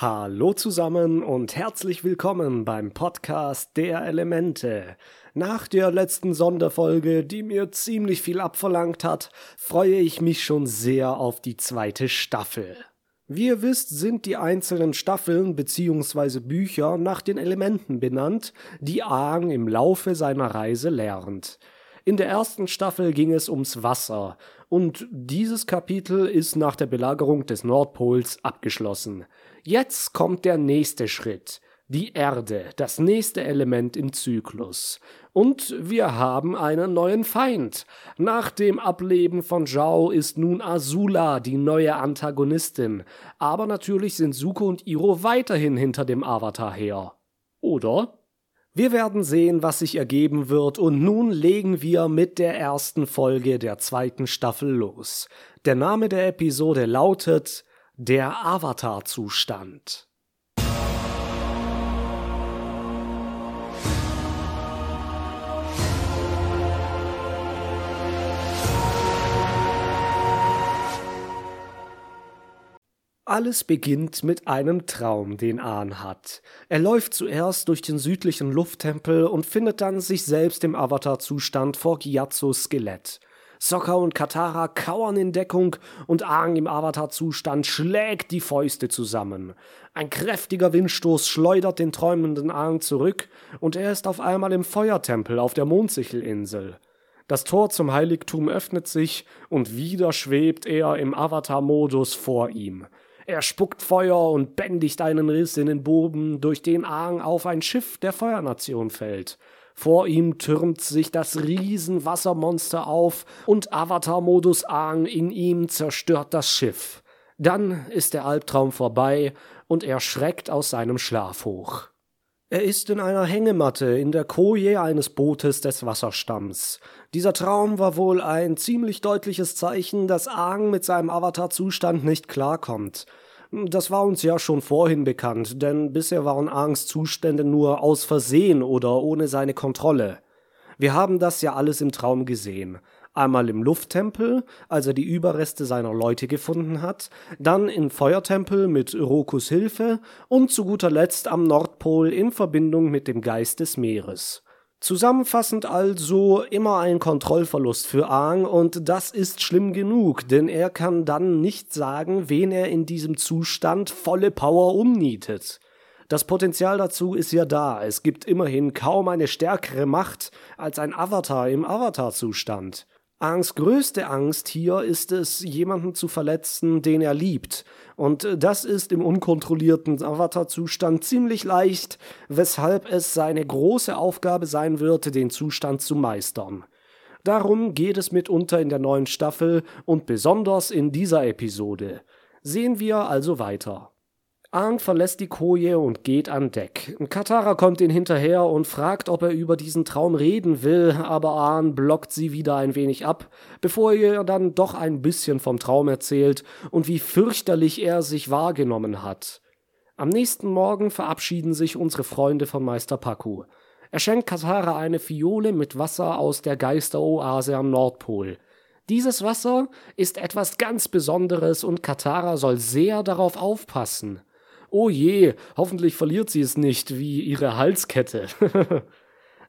Hallo zusammen und herzlich willkommen beim Podcast der Elemente. Nach der letzten Sonderfolge, die mir ziemlich viel abverlangt hat, freue ich mich schon sehr auf die zweite Staffel. Wie ihr wisst, sind die einzelnen Staffeln bzw. Bücher nach den Elementen benannt, die Aang im Laufe seiner Reise lernt. In der ersten Staffel ging es ums Wasser, und dieses Kapitel ist nach der Belagerung des Nordpols abgeschlossen. Jetzt kommt der nächste Schritt. Die Erde, das nächste Element im Zyklus. Und wir haben einen neuen Feind. Nach dem Ableben von Zhao ist nun Azula die neue Antagonistin. Aber natürlich sind Suko und Iro weiterhin hinter dem Avatar her. Oder? Wir werden sehen, was sich ergeben wird, und nun legen wir mit der ersten Folge der zweiten Staffel los. Der Name der Episode lautet der Avatar-Zustand. Alles beginnt mit einem Traum, den Ahn hat. Er läuft zuerst durch den südlichen Lufttempel und findet dann sich selbst im Avatar-Zustand vor Gyatsos Skelett. Sokka und Katara kauern in Deckung und Aang im Avatar-Zustand schlägt die Fäuste zusammen. Ein kräftiger Windstoß schleudert den träumenden Aang zurück und er ist auf einmal im Feuertempel auf der Mondsichelinsel. Das Tor zum Heiligtum öffnet sich und wieder schwebt er im Avatar-Modus vor ihm. Er spuckt Feuer und bändigt einen Riss in den Boden, durch den Aang auf ein Schiff der Feuernation fällt. Vor ihm türmt sich das Riesenwassermonster auf und Avatar-Modus Aang in ihm zerstört das Schiff. Dann ist der Albtraum vorbei und er schreckt aus seinem Schlaf hoch. Er ist in einer Hängematte in der Koje eines Bootes des Wasserstamms. Dieser Traum war wohl ein ziemlich deutliches Zeichen, dass Aang mit seinem Avatar-Zustand nicht klarkommt. Das war uns ja schon vorhin bekannt, denn bisher waren Angstzustände nur aus Versehen oder ohne seine Kontrolle. Wir haben das ja alles im Traum gesehen. Einmal im Lufttempel, als er die Überreste seiner Leute gefunden hat, dann im Feuertempel mit Rokus Hilfe und zu guter Letzt am Nordpol in Verbindung mit dem Geist des Meeres. Zusammenfassend also immer ein Kontrollverlust für Aang und das ist schlimm genug, denn er kann dann nicht sagen, wen er in diesem Zustand volle Power umnietet. Das Potenzial dazu ist ja da, es gibt immerhin kaum eine stärkere Macht als ein Avatar im Avatar-Zustand. Angs größte Angst hier ist es, jemanden zu verletzen, den er liebt. Und das ist im unkontrollierten Avatar-Zustand ziemlich leicht, weshalb es seine große Aufgabe sein wird, den Zustand zu meistern. Darum geht es mitunter in der neuen Staffel und besonders in dieser Episode. Sehen wir also weiter. Aang verlässt die Koje und geht an Deck. Katara kommt ihn hinterher und fragt, ob er über diesen Traum reden will, aber Aang blockt sie wieder ein wenig ab, bevor er ihr dann doch ein bisschen vom Traum erzählt und wie fürchterlich er sich wahrgenommen hat. Am nächsten Morgen verabschieden sich unsere Freunde von Meister Paku. Er schenkt Katara eine Fiole mit Wasser aus der Geisteroase am Nordpol. Dieses Wasser ist etwas ganz Besonderes und Katara soll sehr darauf aufpassen. Oh je, hoffentlich verliert sie es nicht, wie ihre Halskette.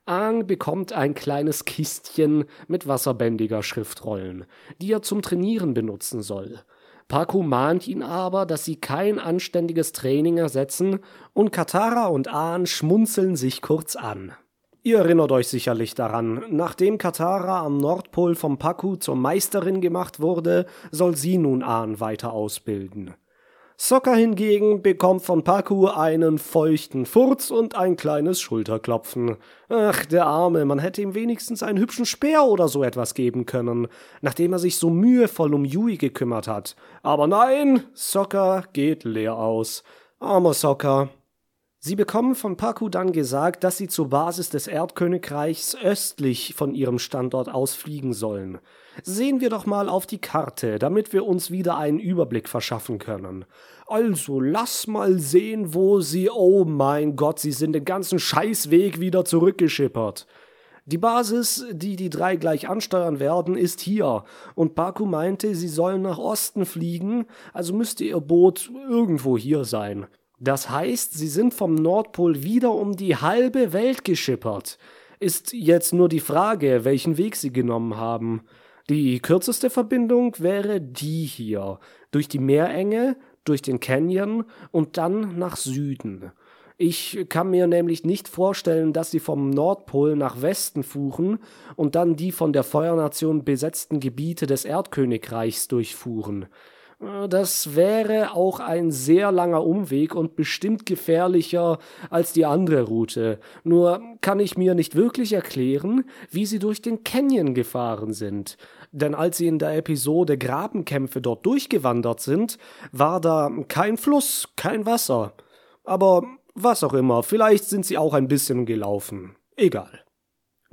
Aang bekommt ein kleines Kistchen mit wasserbändiger Schriftrollen, die er zum Trainieren benutzen soll. Paku mahnt ihn aber, dass sie kein anständiges Training ersetzen, und Katara und Aang schmunzeln sich kurz an. Ihr erinnert euch sicherlich daran, nachdem Katara am Nordpol vom Paku zur Meisterin gemacht wurde, soll sie nun Aang weiter ausbilden. Sokka hingegen bekommt von Paku einen feuchten Furz und ein kleines Schulterklopfen. Ach, der Arme, man hätte ihm wenigstens einen hübschen Speer oder so etwas geben können, nachdem er sich so mühevoll um Yui gekümmert hat. Aber nein, Sokka geht leer aus. Armer Sokka. Sie bekommen von Paku dann gesagt, dass sie zur Basis des Erdkönigreichs östlich von ihrem Standort aus fliegen sollen. Sehen wir doch mal auf die Karte, damit wir uns wieder einen Überblick verschaffen können. Also lass mal sehen, wo sie. Oh mein Gott, sie sind den ganzen Scheißweg wieder zurückgeschippert. Die Basis, die die drei gleich ansteuern werden, ist hier, und Baku meinte, sie sollen nach Osten fliegen, also müsste ihr Boot irgendwo hier sein. Das heißt, sie sind vom Nordpol wieder um die halbe Welt geschippert. Ist jetzt nur die Frage, welchen Weg sie genommen haben. Die kürzeste Verbindung wäre die hier, durch die Meerenge, durch den Canyon und dann nach Süden. Ich kann mir nämlich nicht vorstellen, dass sie vom Nordpol nach Westen fuhren und dann die von der Feuernation besetzten Gebiete des Erdkönigreichs durchfuhren. Das wäre auch ein sehr langer Umweg und bestimmt gefährlicher als die andere Route. Nur kann ich mir nicht wirklich erklären, wie sie durch den Canyon gefahren sind. Denn als sie in der Episode Grabenkämpfe dort durchgewandert sind, war da kein Fluss, kein Wasser. Aber was auch immer, vielleicht sind sie auch ein bisschen gelaufen. Egal.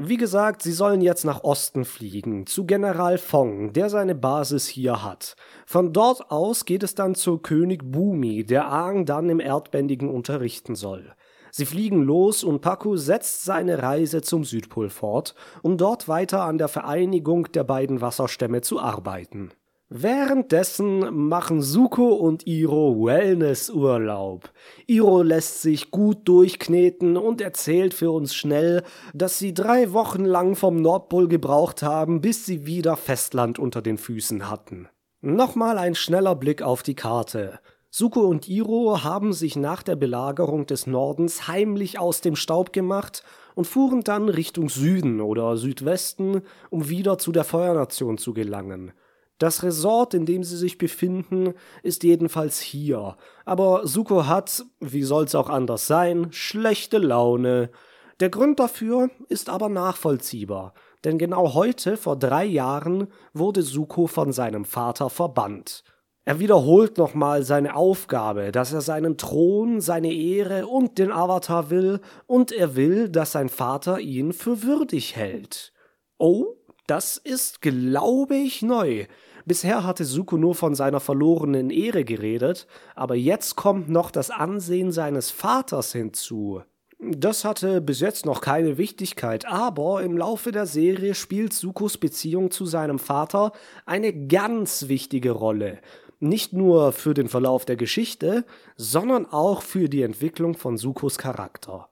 Wie gesagt, sie sollen jetzt nach Osten fliegen, zu General Fong, der seine Basis hier hat. Von dort aus geht es dann zu König Bumi, der Aang dann im Erdbändigen unterrichten soll. Sie fliegen los und Paku setzt seine Reise zum Südpol fort, um dort weiter an der Vereinigung der beiden Wasserstämme zu arbeiten. Währenddessen machen Suko und Iro Wellnessurlaub. Iro lässt sich gut durchkneten und erzählt für uns schnell, dass sie drei Wochen lang vom Nordpol gebraucht haben, bis sie wieder Festland unter den Füßen hatten. Nochmal ein schneller Blick auf die Karte. Suko und Iro haben sich nach der Belagerung des Nordens heimlich aus dem Staub gemacht und fuhren dann Richtung Süden oder Südwesten, um wieder zu der Feuernation zu gelangen. Das Resort, in dem sie sich befinden, ist jedenfalls hier. Aber Suko hat, wie soll's auch anders sein, schlechte Laune. Der Grund dafür ist aber nachvollziehbar, denn genau heute, vor drei Jahren, wurde Suko von seinem Vater verbannt. Er wiederholt nochmal seine Aufgabe, dass er seinen Thron, seine Ehre und den Avatar will, und er will, dass sein Vater ihn für würdig hält. Oh, das ist, glaube ich, neu. Bisher hatte Suko nur von seiner verlorenen Ehre geredet, aber jetzt kommt noch das Ansehen seines Vaters hinzu. Das hatte bis jetzt noch keine Wichtigkeit, aber im Laufe der Serie spielt Sukos Beziehung zu seinem Vater eine ganz wichtige Rolle. Nicht nur für den Verlauf der Geschichte, sondern auch für die Entwicklung von Sukos Charakter.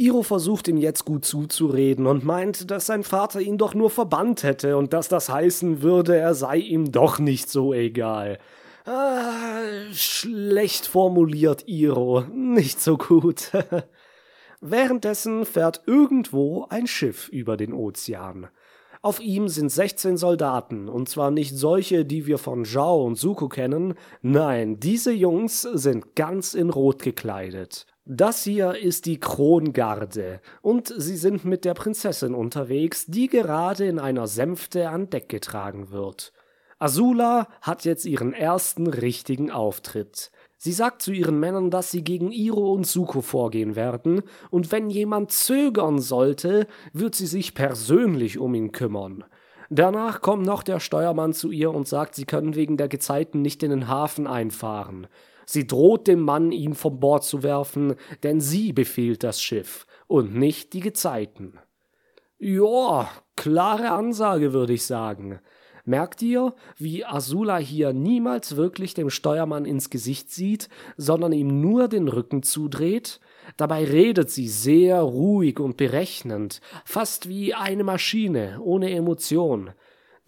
Iro versucht ihm jetzt gut zuzureden und meint, dass sein Vater ihn doch nur verbannt hätte und dass das heißen würde, er sei ihm doch nicht so egal. Ah, schlecht formuliert Iro, nicht so gut. Währenddessen fährt irgendwo ein Schiff über den Ozean. Auf ihm sind 16 Soldaten, und zwar nicht solche, die wir von Zhao und Suko kennen, nein, diese Jungs sind ganz in Rot gekleidet. Das hier ist die Krongarde und sie sind mit der Prinzessin unterwegs, die gerade in einer Sänfte an Deck getragen wird. Azula hat jetzt ihren ersten richtigen Auftritt. Sie sagt zu ihren Männern, dass sie gegen Iro und Suko vorgehen werden, und wenn jemand zögern sollte, wird sie sich persönlich um ihn kümmern. Danach kommt noch der Steuermann zu ihr und sagt, sie können wegen der Gezeiten nicht in den Hafen einfahren. Sie droht dem Mann, ihn vom Bord zu werfen, denn sie befiehlt das Schiff und nicht die Gezeiten. Joa, klare Ansage, würde ich sagen. Merkt ihr, wie Azula hier niemals wirklich dem Steuermann ins Gesicht sieht, sondern ihm nur den Rücken zudreht? Dabei redet sie sehr ruhig und berechnend, fast wie eine Maschine, ohne Emotion.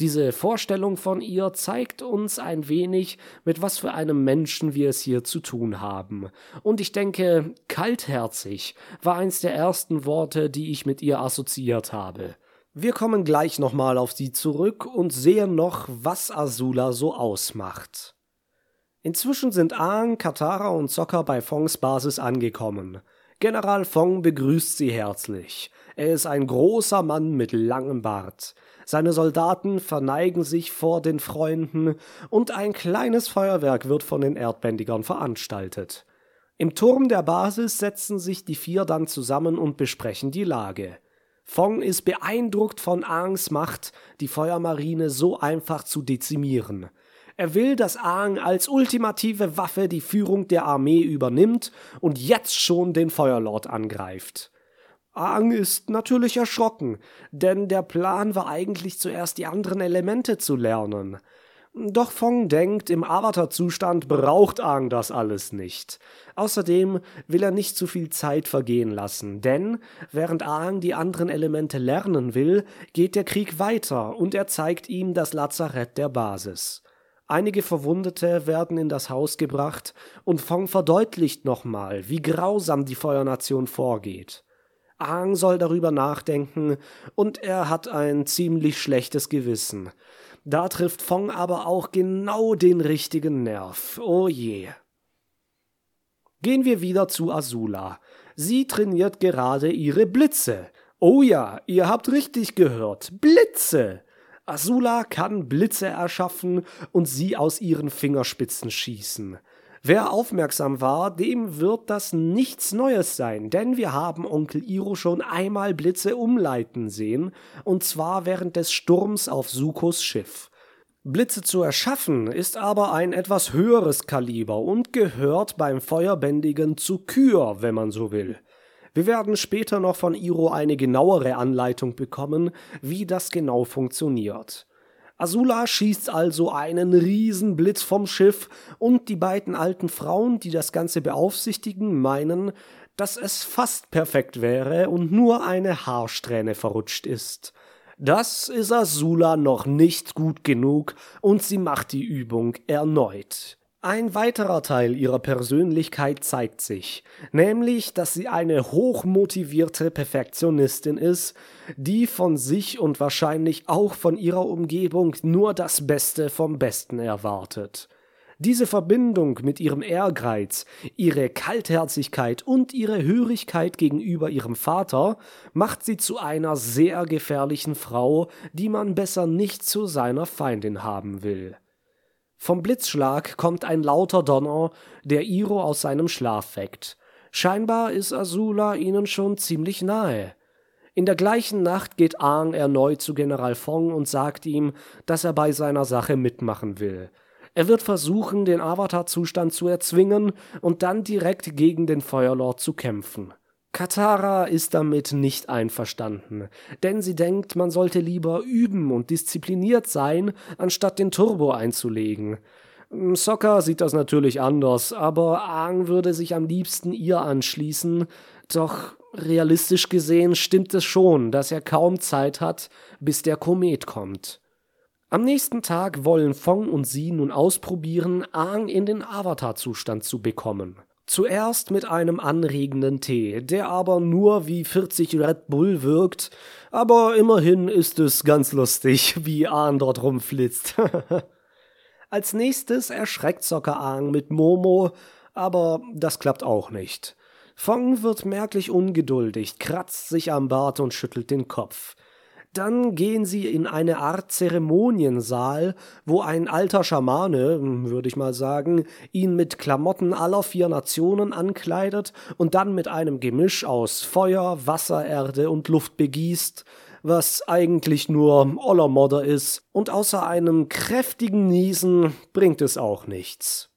Diese Vorstellung von ihr zeigt uns ein wenig, mit was für einem Menschen wir es hier zu tun haben. Und ich denke, kaltherzig war eins der ersten Worte, die ich mit ihr assoziiert habe. Wir kommen gleich nochmal auf sie zurück und sehen noch, was Azula so ausmacht. Inzwischen sind Aang, Katara und Sokka bei Fongs Basis angekommen. General Fong begrüßt sie herzlich. Er ist ein großer Mann mit langem Bart. Seine Soldaten verneigen sich vor den Freunden und ein kleines Feuerwerk wird von den Erdbändigern veranstaltet. Im Turm der Basis setzen sich die vier dann zusammen und besprechen die Lage. Fong ist beeindruckt von Aangs Macht, die Feuermarine so einfach zu dezimieren. Er will, dass Aang als ultimative Waffe die Führung der Armee übernimmt und jetzt schon den Feuerlord angreift. Aang ist natürlich erschrocken, denn der Plan war eigentlich zuerst die anderen Elemente zu lernen. Doch Fong denkt, im Avatar-Zustand braucht Aang das alles nicht. Außerdem will er nicht zu viel Zeit vergehen lassen, denn während Aang die anderen Elemente lernen will, geht der Krieg weiter und er zeigt ihm das Lazarett der Basis. Einige Verwundete werden in das Haus gebracht und Fong verdeutlicht nochmal, wie grausam die Feuernation vorgeht. Aang soll darüber nachdenken und er hat ein ziemlich schlechtes Gewissen. Da trifft Fong aber auch genau den richtigen Nerv. Oh je. Gehen wir wieder zu Azula. Sie trainiert gerade ihre Blitze. Oh ja, ihr habt richtig gehört. Blitze! Azula kann Blitze erschaffen und sie aus ihren Fingerspitzen schießen. Wer aufmerksam war, dem wird das nichts Neues sein, denn wir haben Onkel Iro schon einmal Blitze umleiten sehen, und zwar während des Sturms auf Sukos Schiff. Blitze zu erschaffen ist aber ein etwas höheres Kaliber und gehört beim Feuerbändigen zu Kür, wenn man so will. Wir werden später noch von Iro eine genauere Anleitung bekommen, wie das genau funktioniert. Azula schießt also einen Riesenblitz vom Schiff und die beiden alten Frauen, die das Ganze beaufsichtigen, meinen, dass es fast perfekt wäre und nur eine Haarsträhne verrutscht ist. Das ist Azula noch nicht gut genug und sie macht die Übung erneut. Ein weiterer Teil ihrer Persönlichkeit zeigt sich, nämlich, dass sie eine hochmotivierte Perfektionistin ist, die von sich und wahrscheinlich auch von ihrer Umgebung nur das Beste vom Besten erwartet. Diese Verbindung mit ihrem Ehrgeiz, ihre Kaltherzigkeit und ihre Hörigkeit gegenüber ihrem Vater macht sie zu einer sehr gefährlichen Frau, die man besser nicht zu seiner Feindin haben will. Vom Blitzschlag kommt ein lauter Donner, der Iro aus seinem Schlaf weckt. Scheinbar ist Azula ihnen schon ziemlich nahe. In der gleichen Nacht geht Aang erneut zu General Fong und sagt ihm, dass er bei seiner Sache mitmachen will. Er wird versuchen, den Avatar-Zustand zu erzwingen und dann direkt gegen den Feuerlord zu kämpfen. Katara ist damit nicht einverstanden, denn sie denkt, man sollte lieber üben und diszipliniert sein, anstatt den Turbo einzulegen. Sokka sieht das natürlich anders, aber Aang würde sich am liebsten ihr anschließen, doch realistisch gesehen stimmt es schon, dass er kaum Zeit hat, bis der Komet kommt. Am nächsten Tag wollen Fong und sie nun ausprobieren, Aang in den Avatar-Zustand zu bekommen. Zuerst mit einem anregenden Tee, der aber nur wie 40 Red Bull wirkt, aber immerhin ist es ganz lustig, wie Ahn dort rumflitzt. Als nächstes erschreckt Soccer Aang mit Momo, aber das klappt auch nicht. Fong wird merklich ungeduldig, kratzt sich am Bart und schüttelt den Kopf. Dann gehen sie in eine Art Zeremoniensaal, wo ein alter Schamane, würde ich mal sagen, ihn mit Klamotten aller vier Nationen ankleidet und dann mit einem Gemisch aus Feuer, Wasser, Erde und Luft begießt, was eigentlich nur Ollermodder ist, und außer einem kräftigen Niesen bringt es auch nichts.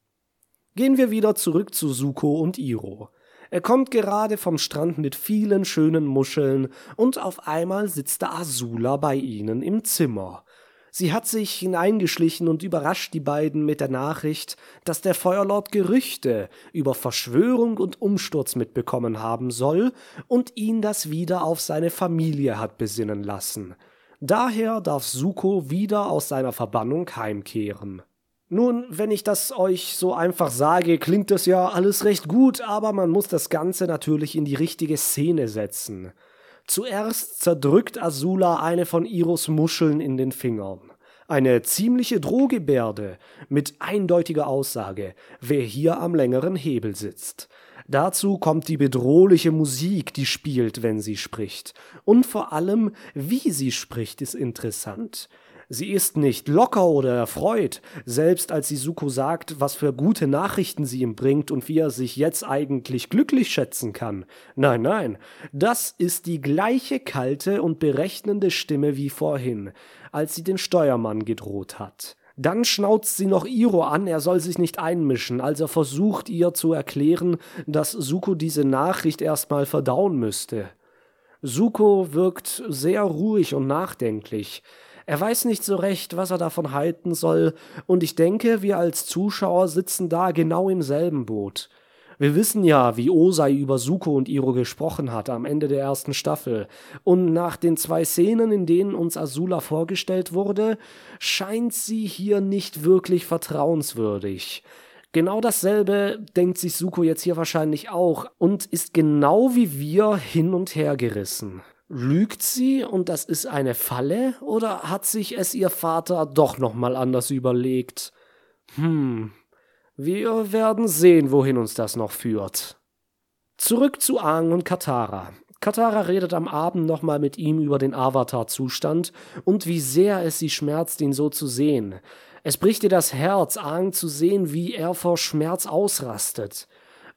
Gehen wir wieder zurück zu Suko und Iro. Er kommt gerade vom Strand mit vielen schönen Muscheln und auf einmal sitzt da Azula bei ihnen im Zimmer. Sie hat sich hineingeschlichen und überrascht die beiden mit der Nachricht, dass der Feuerlord Gerüchte über Verschwörung und Umsturz mitbekommen haben soll und ihn das wieder auf seine Familie hat besinnen lassen. Daher darf Suko wieder aus seiner Verbannung heimkehren. Nun, wenn ich das euch so einfach sage, klingt das ja alles recht gut, aber man muss das Ganze natürlich in die richtige Szene setzen. Zuerst zerdrückt Azula eine von Iros Muscheln in den Fingern. Eine ziemliche Drohgebärde mit eindeutiger Aussage, wer hier am längeren Hebel sitzt. Dazu kommt die bedrohliche Musik, die spielt, wenn sie spricht. Und vor allem, wie sie spricht, ist interessant. Sie ist nicht locker oder erfreut, selbst als Suko sagt, was für gute Nachrichten sie ihm bringt und wie er sich jetzt eigentlich glücklich schätzen kann. Nein, nein, das ist die gleiche kalte und berechnende Stimme wie vorhin, als sie den Steuermann gedroht hat. Dann schnauzt sie noch Iro an, er soll sich nicht einmischen, als er versucht, ihr zu erklären, dass Suko diese Nachricht erstmal verdauen müsste. Suko wirkt sehr ruhig und nachdenklich. Er weiß nicht so recht, was er davon halten soll, und ich denke, wir als Zuschauer sitzen da genau im selben Boot. Wir wissen ja, wie Osei über Suko und Iro gesprochen hat am Ende der ersten Staffel. Und nach den zwei Szenen, in denen uns Azula vorgestellt wurde, scheint sie hier nicht wirklich vertrauenswürdig. Genau dasselbe denkt sich Suko jetzt hier wahrscheinlich auch und ist genau wie wir hin und her gerissen. Lügt sie und das ist eine Falle oder hat sich es ihr Vater doch nochmal anders überlegt? Hm, wir werden sehen, wohin uns das noch führt. Zurück zu Aang und Katara. Katara redet am Abend nochmal mit ihm über den Avatar-Zustand und wie sehr es sie schmerzt, ihn so zu sehen. Es bricht ihr das Herz, Aang zu sehen, wie er vor Schmerz ausrastet.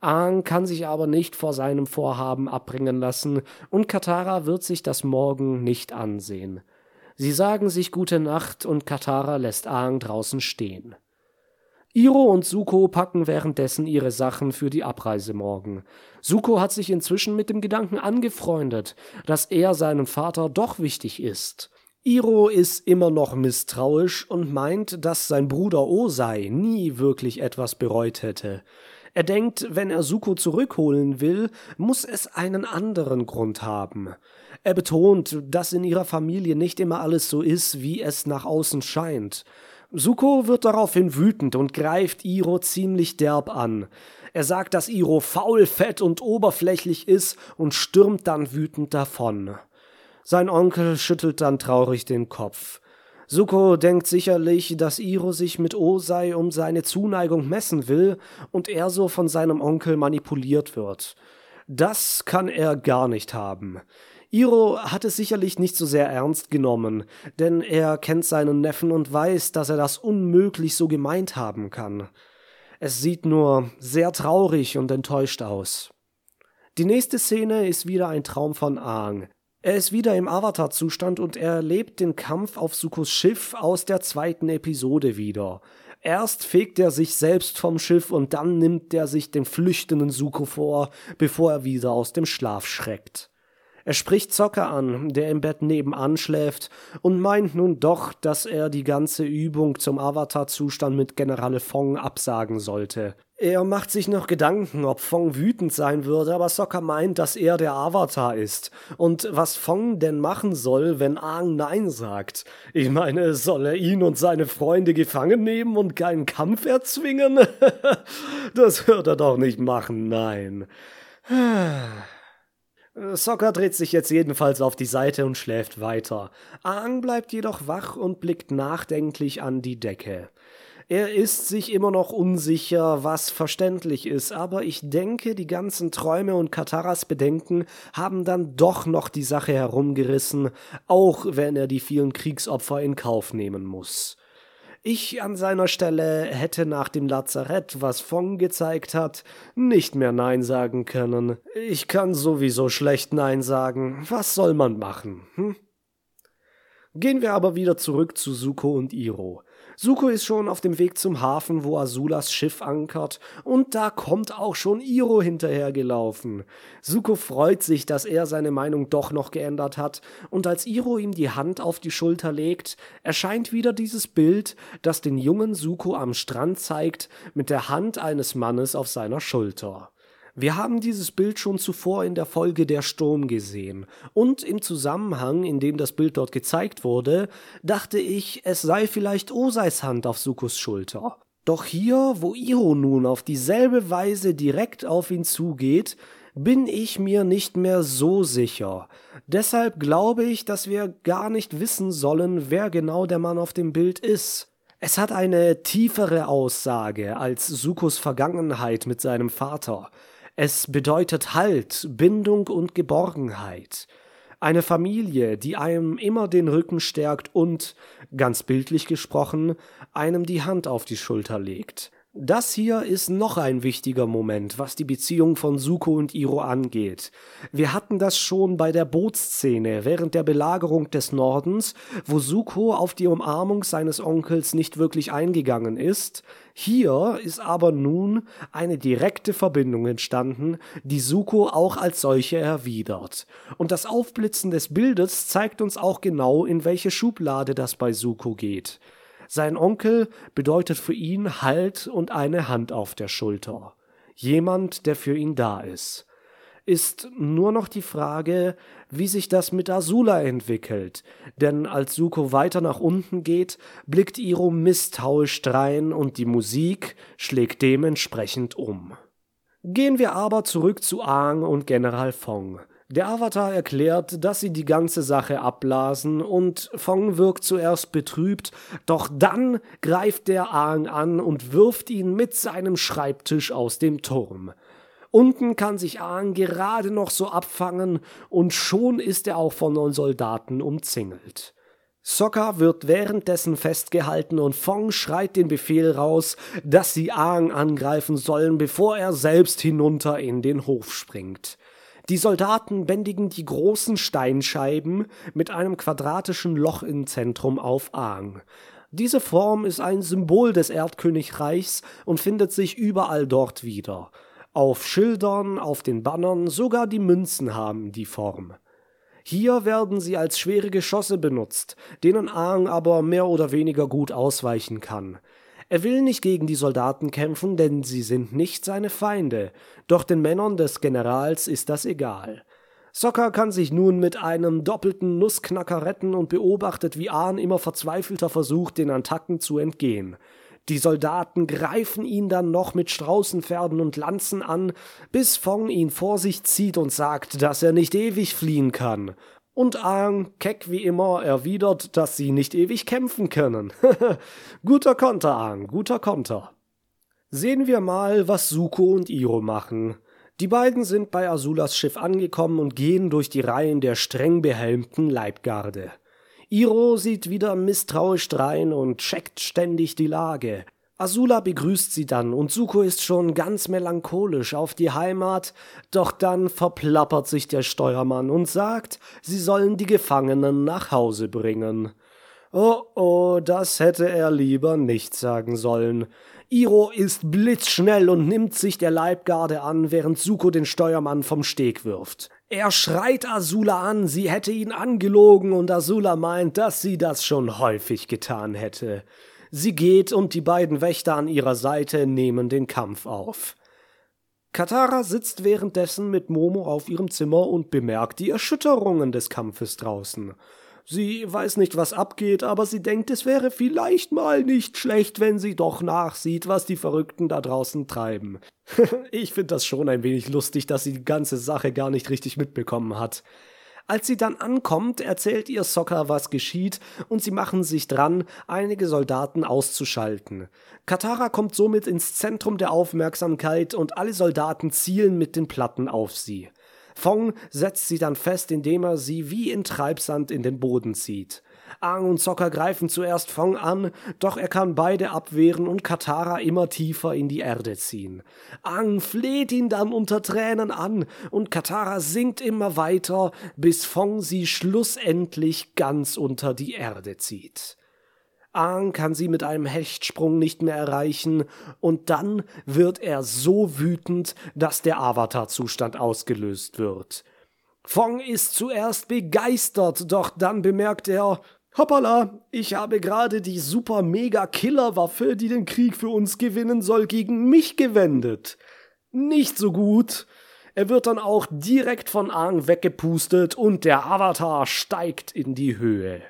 Aang kann sich aber nicht vor seinem Vorhaben abbringen lassen, und Katara wird sich das morgen nicht ansehen. Sie sagen sich gute Nacht, und Katara lässt Aang draußen stehen. Iro und Suko packen währenddessen ihre Sachen für die Abreise morgen. Suko hat sich inzwischen mit dem Gedanken angefreundet, dass er seinem Vater doch wichtig ist. Iro ist immer noch misstrauisch und meint, dass sein Bruder Osei nie wirklich etwas bereut hätte. Er denkt, wenn er Suko zurückholen will, muss es einen anderen Grund haben. Er betont, dass in ihrer Familie nicht immer alles so ist, wie es nach außen scheint. Suko wird daraufhin wütend und greift Iro ziemlich derb an. Er sagt, dass Iro faul, fett und oberflächlich ist und stürmt dann wütend davon. Sein Onkel schüttelt dann traurig den Kopf. Suko denkt sicherlich, dass Iro sich mit Osei um seine Zuneigung messen will und er so von seinem Onkel manipuliert wird. Das kann er gar nicht haben. Iro hat es sicherlich nicht so sehr ernst genommen, denn er kennt seinen Neffen und weiß, dass er das unmöglich so gemeint haben kann. Es sieht nur sehr traurig und enttäuscht aus. Die nächste Szene ist wieder ein Traum von Aang. Er ist wieder im Avatar-Zustand und er erlebt den Kampf auf Sukos Schiff aus der zweiten Episode wieder. Erst fegt er sich selbst vom Schiff und dann nimmt er sich den flüchtenden Suko vor, bevor er wieder aus dem Schlaf schreckt. Er spricht Zocker an, der im Bett nebenan schläft, und meint nun doch, dass er die ganze Übung zum Avatar-Zustand mit General Fong absagen sollte. Er macht sich noch Gedanken, ob Fong wütend sein würde, aber Sokka meint, dass er der Avatar ist. Und was Fong denn machen soll, wenn Aang Nein sagt? Ich meine, soll er ihn und seine Freunde gefangen nehmen und keinen Kampf erzwingen? das wird er doch nicht machen, nein. Sokka dreht sich jetzt jedenfalls auf die Seite und schläft weiter. Aang bleibt jedoch wach und blickt nachdenklich an die Decke. Er ist sich immer noch unsicher, was verständlich ist, aber ich denke, die ganzen Träume und Kataras Bedenken haben dann doch noch die Sache herumgerissen, auch wenn er die vielen Kriegsopfer in Kauf nehmen muss. Ich an seiner Stelle hätte nach dem Lazarett, was Fong gezeigt hat, nicht mehr Nein sagen können. Ich kann sowieso schlecht Nein sagen. Was soll man machen? Hm? Gehen wir aber wieder zurück zu Suko und Iro. Suko ist schon auf dem Weg zum Hafen, wo Azulas Schiff ankert, und da kommt auch schon Iro hinterhergelaufen. Suko freut sich, dass er seine Meinung doch noch geändert hat, und als Iro ihm die Hand auf die Schulter legt, erscheint wieder dieses Bild, das den jungen Suko am Strand zeigt, mit der Hand eines Mannes auf seiner Schulter. Wir haben dieses Bild schon zuvor in der Folge Der Sturm gesehen, und im Zusammenhang, in dem das Bild dort gezeigt wurde, dachte ich, es sei vielleicht Oseis Hand auf Sukos Schulter. Doch hier, wo Iro nun auf dieselbe Weise direkt auf ihn zugeht, bin ich mir nicht mehr so sicher. Deshalb glaube ich, dass wir gar nicht wissen sollen, wer genau der Mann auf dem Bild ist. Es hat eine tiefere Aussage als Sukos Vergangenheit mit seinem Vater. Es bedeutet Halt, Bindung und Geborgenheit. Eine Familie, die einem immer den Rücken stärkt und, ganz bildlich gesprochen, einem die Hand auf die Schulter legt. Das hier ist noch ein wichtiger Moment, was die Beziehung von Suko und Iro angeht. Wir hatten das schon bei der Bootsszene während der Belagerung des Nordens, wo Suko auf die Umarmung seines Onkels nicht wirklich eingegangen ist. Hier ist aber nun eine direkte Verbindung entstanden, die Suko auch als solche erwidert. Und das Aufblitzen des Bildes zeigt uns auch genau, in welche Schublade das bei Suko geht. Sein Onkel bedeutet für ihn Halt und eine Hand auf der Schulter. Jemand, der für ihn da ist. Ist nur noch die Frage, wie sich das mit Azula entwickelt, denn als Suko weiter nach unten geht, blickt Iro misstrauisch drein und die Musik schlägt dementsprechend um. Gehen wir aber zurück zu Aang und General Fong. Der Avatar erklärt, dass sie die ganze Sache abblasen und Fong wirkt zuerst betrübt, doch dann greift der Aang an und wirft ihn mit seinem Schreibtisch aus dem Turm. Unten kann sich Aang gerade noch so abfangen und schon ist er auch von neun Soldaten umzingelt. Sokka wird währenddessen festgehalten und Fong schreit den Befehl raus, dass sie Aang angreifen sollen, bevor er selbst hinunter in den Hof springt. Die Soldaten bändigen die großen Steinscheiben mit einem quadratischen Loch im Zentrum auf Aang. Diese Form ist ein Symbol des Erdkönigreichs und findet sich überall dort wieder. Auf Schildern, auf den Bannern, sogar die Münzen haben die Form. Hier werden sie als schwere Geschosse benutzt, denen Aang aber mehr oder weniger gut ausweichen kann. Er will nicht gegen die Soldaten kämpfen, denn sie sind nicht seine Feinde, doch den Männern des Generals ist das egal. Sokka kann sich nun mit einem doppelten Nussknacker retten und beobachtet, wie Ahn immer verzweifelter versucht, den Attacken zu entgehen. Die Soldaten greifen ihn dann noch mit Straußenpferden und Lanzen an, bis Fong ihn vor sich zieht und sagt, dass er nicht ewig fliehen kann. Und Aang, keck wie immer, erwidert, dass sie nicht ewig kämpfen können. guter Konter, Aang, guter Konter. Sehen wir mal, was Suko und Iro machen. Die beiden sind bei Azulas Schiff angekommen und gehen durch die Reihen der streng behelmten Leibgarde. Iro sieht wieder misstrauisch drein und checkt ständig die Lage. Azula begrüßt sie dann und Suko ist schon ganz melancholisch auf die Heimat, doch dann verplappert sich der Steuermann und sagt, sie sollen die Gefangenen nach Hause bringen. Oh oh, das hätte er lieber nicht sagen sollen. Iro ist blitzschnell und nimmt sich der Leibgarde an, während Suko den Steuermann vom Steg wirft. Er schreit Azula an, sie hätte ihn angelogen und Azula meint, dass sie das schon häufig getan hätte. Sie geht und die beiden Wächter an ihrer Seite nehmen den Kampf auf. Katara sitzt währenddessen mit Momo auf ihrem Zimmer und bemerkt die Erschütterungen des Kampfes draußen. Sie weiß nicht, was abgeht, aber sie denkt, es wäre vielleicht mal nicht schlecht, wenn sie doch nachsieht, was die Verrückten da draußen treiben. ich finde das schon ein wenig lustig, dass sie die ganze Sache gar nicht richtig mitbekommen hat. Als sie dann ankommt, erzählt ihr Sokka, was geschieht, und sie machen sich dran, einige Soldaten auszuschalten. Katara kommt somit ins Zentrum der Aufmerksamkeit und alle Soldaten zielen mit den Platten auf sie. Fong setzt sie dann fest, indem er sie wie in Treibsand in den Boden zieht. Aang und Sokka greifen zuerst Fong an, doch er kann beide abwehren und Katara immer tiefer in die Erde ziehen. Aang fleht ihn dann unter Tränen an und Katara sinkt immer weiter, bis Fong sie schlussendlich ganz unter die Erde zieht. Aang kann sie mit einem Hechtsprung nicht mehr erreichen, und dann wird er so wütend, dass der Avatar-Zustand ausgelöst wird. Fong ist zuerst begeistert, doch dann bemerkt er, Hoppala, ich habe gerade die super mega Killer-Waffe, die den Krieg für uns gewinnen soll, gegen mich gewendet. Nicht so gut. Er wird dann auch direkt von Aang weggepustet und der Avatar steigt in die Höhe.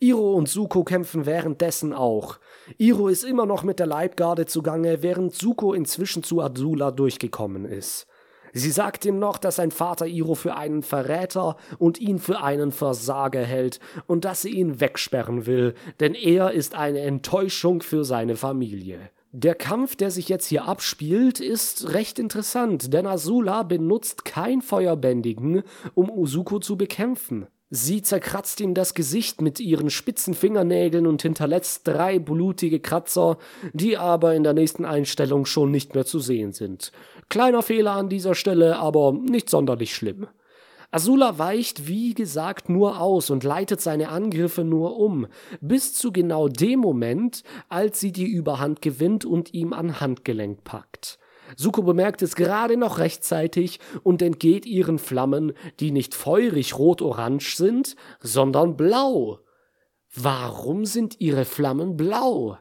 Iro und Suko kämpfen währenddessen auch. Iro ist immer noch mit der Leibgarde zugange, während Suko inzwischen zu Azula durchgekommen ist. Sie sagt ihm noch, dass sein Vater Iro für einen Verräter und ihn für einen Versager hält und dass sie ihn wegsperren will, denn er ist eine Enttäuschung für seine Familie. Der Kampf, der sich jetzt hier abspielt, ist recht interessant, denn Azula benutzt kein Feuerbändigen, um Usuko zu bekämpfen. Sie zerkratzt ihm das Gesicht mit ihren spitzen Fingernägeln und hinterlässt drei blutige Kratzer, die aber in der nächsten Einstellung schon nicht mehr zu sehen sind. Kleiner Fehler an dieser Stelle, aber nicht sonderlich schlimm. Azula weicht, wie gesagt, nur aus und leitet seine Angriffe nur um, bis zu genau dem Moment, als sie die Überhand gewinnt und ihm an Handgelenk packt. Suko bemerkt es gerade noch rechtzeitig und entgeht ihren Flammen, die nicht feurig rot-orange sind, sondern blau. Warum sind ihre Flammen blau?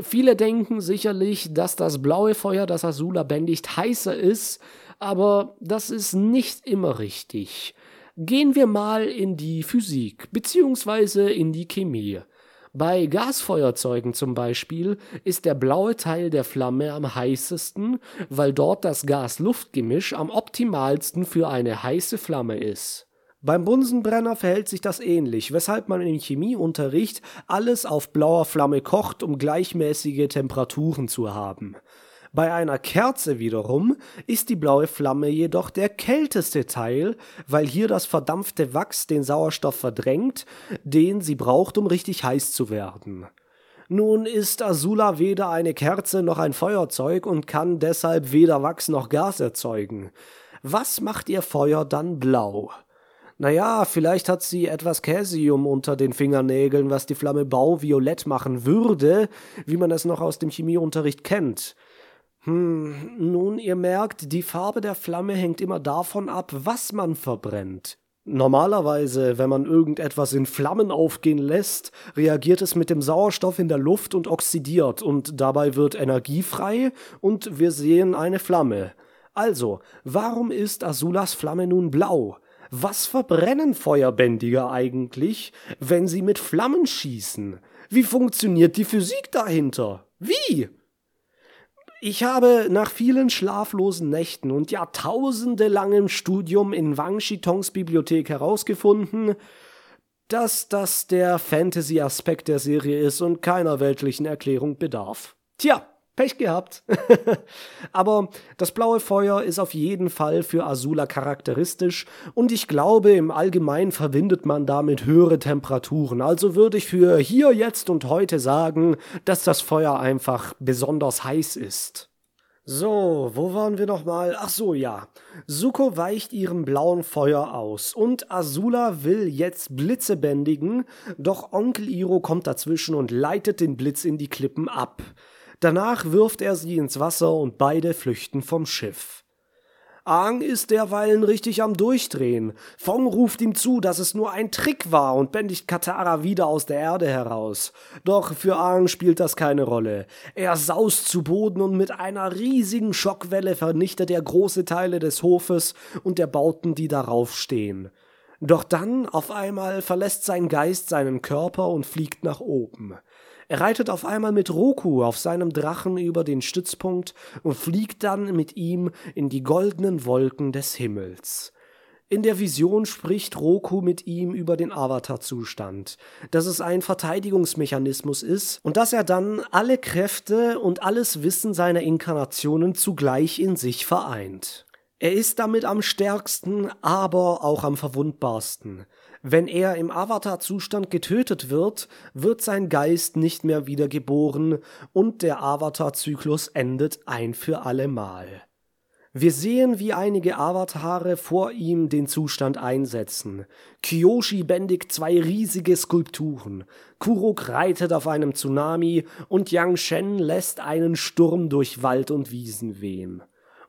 Viele denken sicherlich, dass das blaue Feuer, das Azula bändigt, heißer ist, aber das ist nicht immer richtig. Gehen wir mal in die Physik beziehungsweise in die Chemie. Bei Gasfeuerzeugen zum Beispiel ist der blaue Teil der Flamme am heißesten, weil dort das Gas-Luft-Gemisch am optimalsten für eine heiße Flamme ist. Beim Bunsenbrenner verhält sich das ähnlich, weshalb man im Chemieunterricht alles auf blauer Flamme kocht, um gleichmäßige Temperaturen zu haben. Bei einer Kerze wiederum ist die blaue Flamme jedoch der kälteste Teil, weil hier das verdampfte Wachs den Sauerstoff verdrängt, den sie braucht, um richtig heiß zu werden. Nun ist Azula weder eine Kerze noch ein Feuerzeug und kann deshalb weder Wachs noch Gas erzeugen. Was macht ihr Feuer dann blau? Naja, vielleicht hat sie etwas Käsium unter den Fingernägeln, was die Flamme bauviolett machen würde, wie man es noch aus dem Chemieunterricht kennt. Hm, nun, ihr merkt, die Farbe der Flamme hängt immer davon ab, was man verbrennt. Normalerweise, wenn man irgendetwas in Flammen aufgehen lässt, reagiert es mit dem Sauerstoff in der Luft und oxidiert und dabei wird Energie frei und wir sehen eine Flamme. Also, warum ist Azulas Flamme nun blau? Was verbrennen Feuerbändiger eigentlich, wenn sie mit Flammen schießen? Wie funktioniert die Physik dahinter? Wie? Ich habe nach vielen schlaflosen Nächten und jahrtausendelangem Studium in Wang Shitongs Bibliothek herausgefunden, dass das der Fantasy-Aspekt der Serie ist und keiner weltlichen Erklärung bedarf. Tja, Pech gehabt. Aber das blaue Feuer ist auf jeden Fall für Azula charakteristisch und ich glaube, im Allgemeinen verbindet man damit höhere Temperaturen. Also würde ich für hier, jetzt und heute sagen, dass das Feuer einfach besonders heiß ist. So, wo waren wir nochmal? Ach so, ja. Suko weicht ihrem blauen Feuer aus und Azula will jetzt Blitze bändigen, doch Onkel Iro kommt dazwischen und leitet den Blitz in die Klippen ab. Danach wirft er sie ins Wasser und beide flüchten vom Schiff. Aang ist derweilen richtig am Durchdrehen. Fong ruft ihm zu, dass es nur ein Trick war und bändigt Katara wieder aus der Erde heraus. Doch für Aang spielt das keine Rolle. Er saust zu Boden und mit einer riesigen Schockwelle vernichtet er große Teile des Hofes und der Bauten, die darauf stehen. Doch dann auf einmal verlässt sein Geist seinen Körper und fliegt nach oben. Er reitet auf einmal mit Roku auf seinem Drachen über den Stützpunkt und fliegt dann mit ihm in die goldenen Wolken des Himmels. In der Vision spricht Roku mit ihm über den Avatar-Zustand, dass es ein Verteidigungsmechanismus ist und dass er dann alle Kräfte und alles Wissen seiner Inkarnationen zugleich in sich vereint. Er ist damit am stärksten, aber auch am verwundbarsten. Wenn er im Avatar-Zustand getötet wird, wird sein Geist nicht mehr wiedergeboren und der Avatar-Zyklus endet ein für allemal. Wir sehen, wie einige Avatare vor ihm den Zustand einsetzen. Kyoshi bändigt zwei riesige Skulpturen. Kuruk reitet auf einem Tsunami und Yang Shen lässt einen Sturm durch Wald und Wiesen wehen.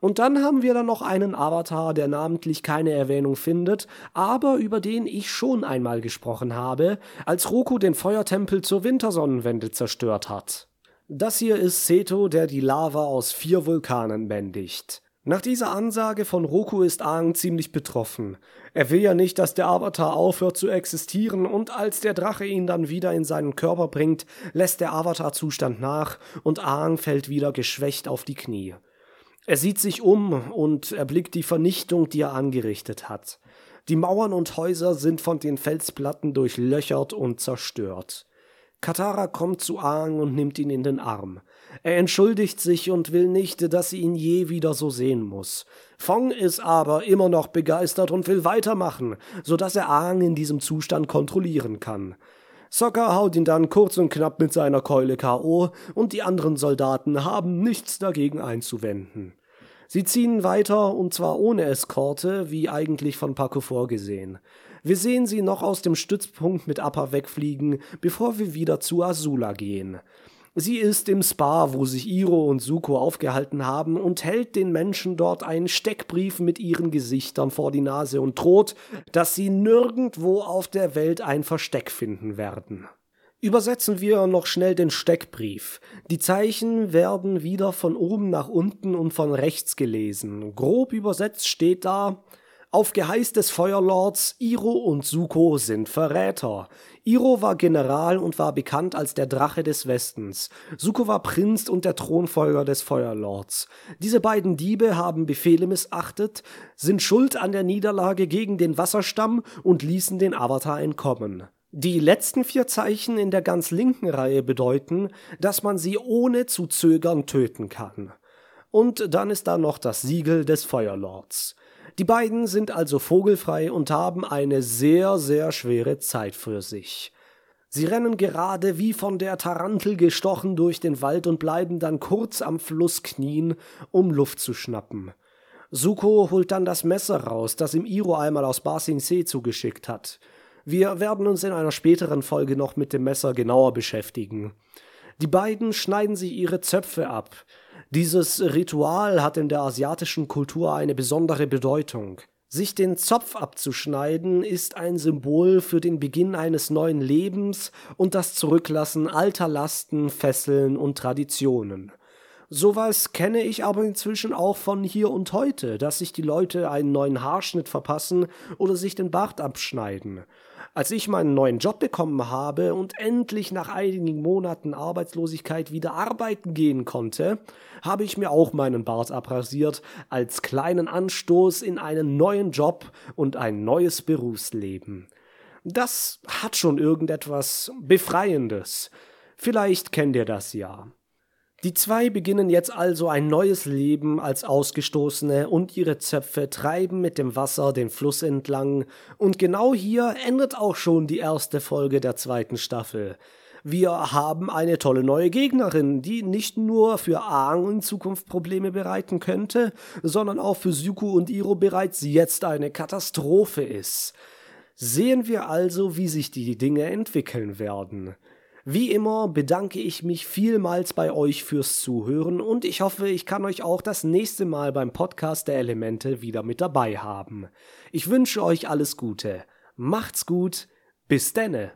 Und dann haben wir dann noch einen Avatar, der namentlich keine Erwähnung findet, aber über den ich schon einmal gesprochen habe, als Roku den Feuertempel zur Wintersonnenwende zerstört hat. Das hier ist Seto, der die Lava aus vier Vulkanen bändigt. Nach dieser Ansage von Roku ist Aang ziemlich betroffen. Er will ja nicht, dass der Avatar aufhört zu existieren und als der Drache ihn dann wieder in seinen Körper bringt, lässt der Avatar-Zustand nach und Aang fällt wieder geschwächt auf die Knie. Er sieht sich um und erblickt die Vernichtung, die er angerichtet hat. Die Mauern und Häuser sind von den Felsplatten durchlöchert und zerstört. Katara kommt zu Aang und nimmt ihn in den Arm. Er entschuldigt sich und will nicht, dass sie ihn je wieder so sehen muss. Fong ist aber immer noch begeistert und will weitermachen, so dass er Aang in diesem Zustand kontrollieren kann. Sokka haut ihn dann kurz und knapp mit seiner Keule K.O. und die anderen Soldaten haben nichts dagegen einzuwenden. Sie ziehen weiter und zwar ohne Eskorte, wie eigentlich von Paco vorgesehen. Wir sehen sie noch aus dem Stützpunkt mit Appa wegfliegen, bevor wir wieder zu Azula gehen. Sie ist im Spa, wo sich Iro und Suko aufgehalten haben, und hält den Menschen dort einen Steckbrief mit ihren Gesichtern vor die Nase und droht, dass sie nirgendwo auf der Welt ein Versteck finden werden. Übersetzen wir noch schnell den Steckbrief. Die Zeichen werden wieder von oben nach unten und von rechts gelesen. Grob übersetzt steht da auf Geheiß des Feuerlords, Iro und Suko sind Verräter. Iro war General und war bekannt als der Drache des Westens. Suko war Prinz und der Thronfolger des Feuerlords. Diese beiden Diebe haben Befehle missachtet, sind schuld an der Niederlage gegen den Wasserstamm und ließen den Avatar entkommen. Die letzten vier Zeichen in der ganz linken Reihe bedeuten, dass man sie ohne zu zögern töten kann. Und dann ist da noch das Siegel des Feuerlords. Die beiden sind also vogelfrei und haben eine sehr, sehr schwere Zeit für sich. Sie rennen gerade wie von der Tarantel gestochen durch den Wald und bleiben dann kurz am Fluss knien, um Luft zu schnappen. Suko holt dann das Messer raus, das ihm Iro einmal aus Ba Sing Se zugeschickt hat. Wir werden uns in einer späteren Folge noch mit dem Messer genauer beschäftigen. Die beiden schneiden sich ihre Zöpfe ab. Dieses Ritual hat in der asiatischen Kultur eine besondere Bedeutung. Sich den Zopf abzuschneiden ist ein Symbol für den Beginn eines neuen Lebens und das Zurücklassen alter Lasten, Fesseln und Traditionen. Sowas kenne ich aber inzwischen auch von hier und heute, dass sich die Leute einen neuen Haarschnitt verpassen oder sich den Bart abschneiden. Als ich meinen neuen Job bekommen habe und endlich nach einigen Monaten Arbeitslosigkeit wieder arbeiten gehen konnte, habe ich mir auch meinen Bart abrasiert, als kleinen Anstoß in einen neuen Job und ein neues Berufsleben. Das hat schon irgendetwas Befreiendes. Vielleicht kennt ihr das ja. Die zwei beginnen jetzt also ein neues Leben als Ausgestoßene und ihre Zöpfe treiben mit dem Wasser den Fluss entlang. Und genau hier endet auch schon die erste Folge der zweiten Staffel. Wir haben eine tolle neue Gegnerin, die nicht nur für Aang in Zukunft Probleme bereiten könnte, sondern auch für Suku und Iro bereits jetzt eine Katastrophe ist. Sehen wir also, wie sich die Dinge entwickeln werden. Wie immer bedanke ich mich vielmals bei euch fürs Zuhören und ich hoffe, ich kann euch auch das nächste Mal beim Podcast der Elemente wieder mit dabei haben. Ich wünsche euch alles Gute. Macht's gut. Bis denne.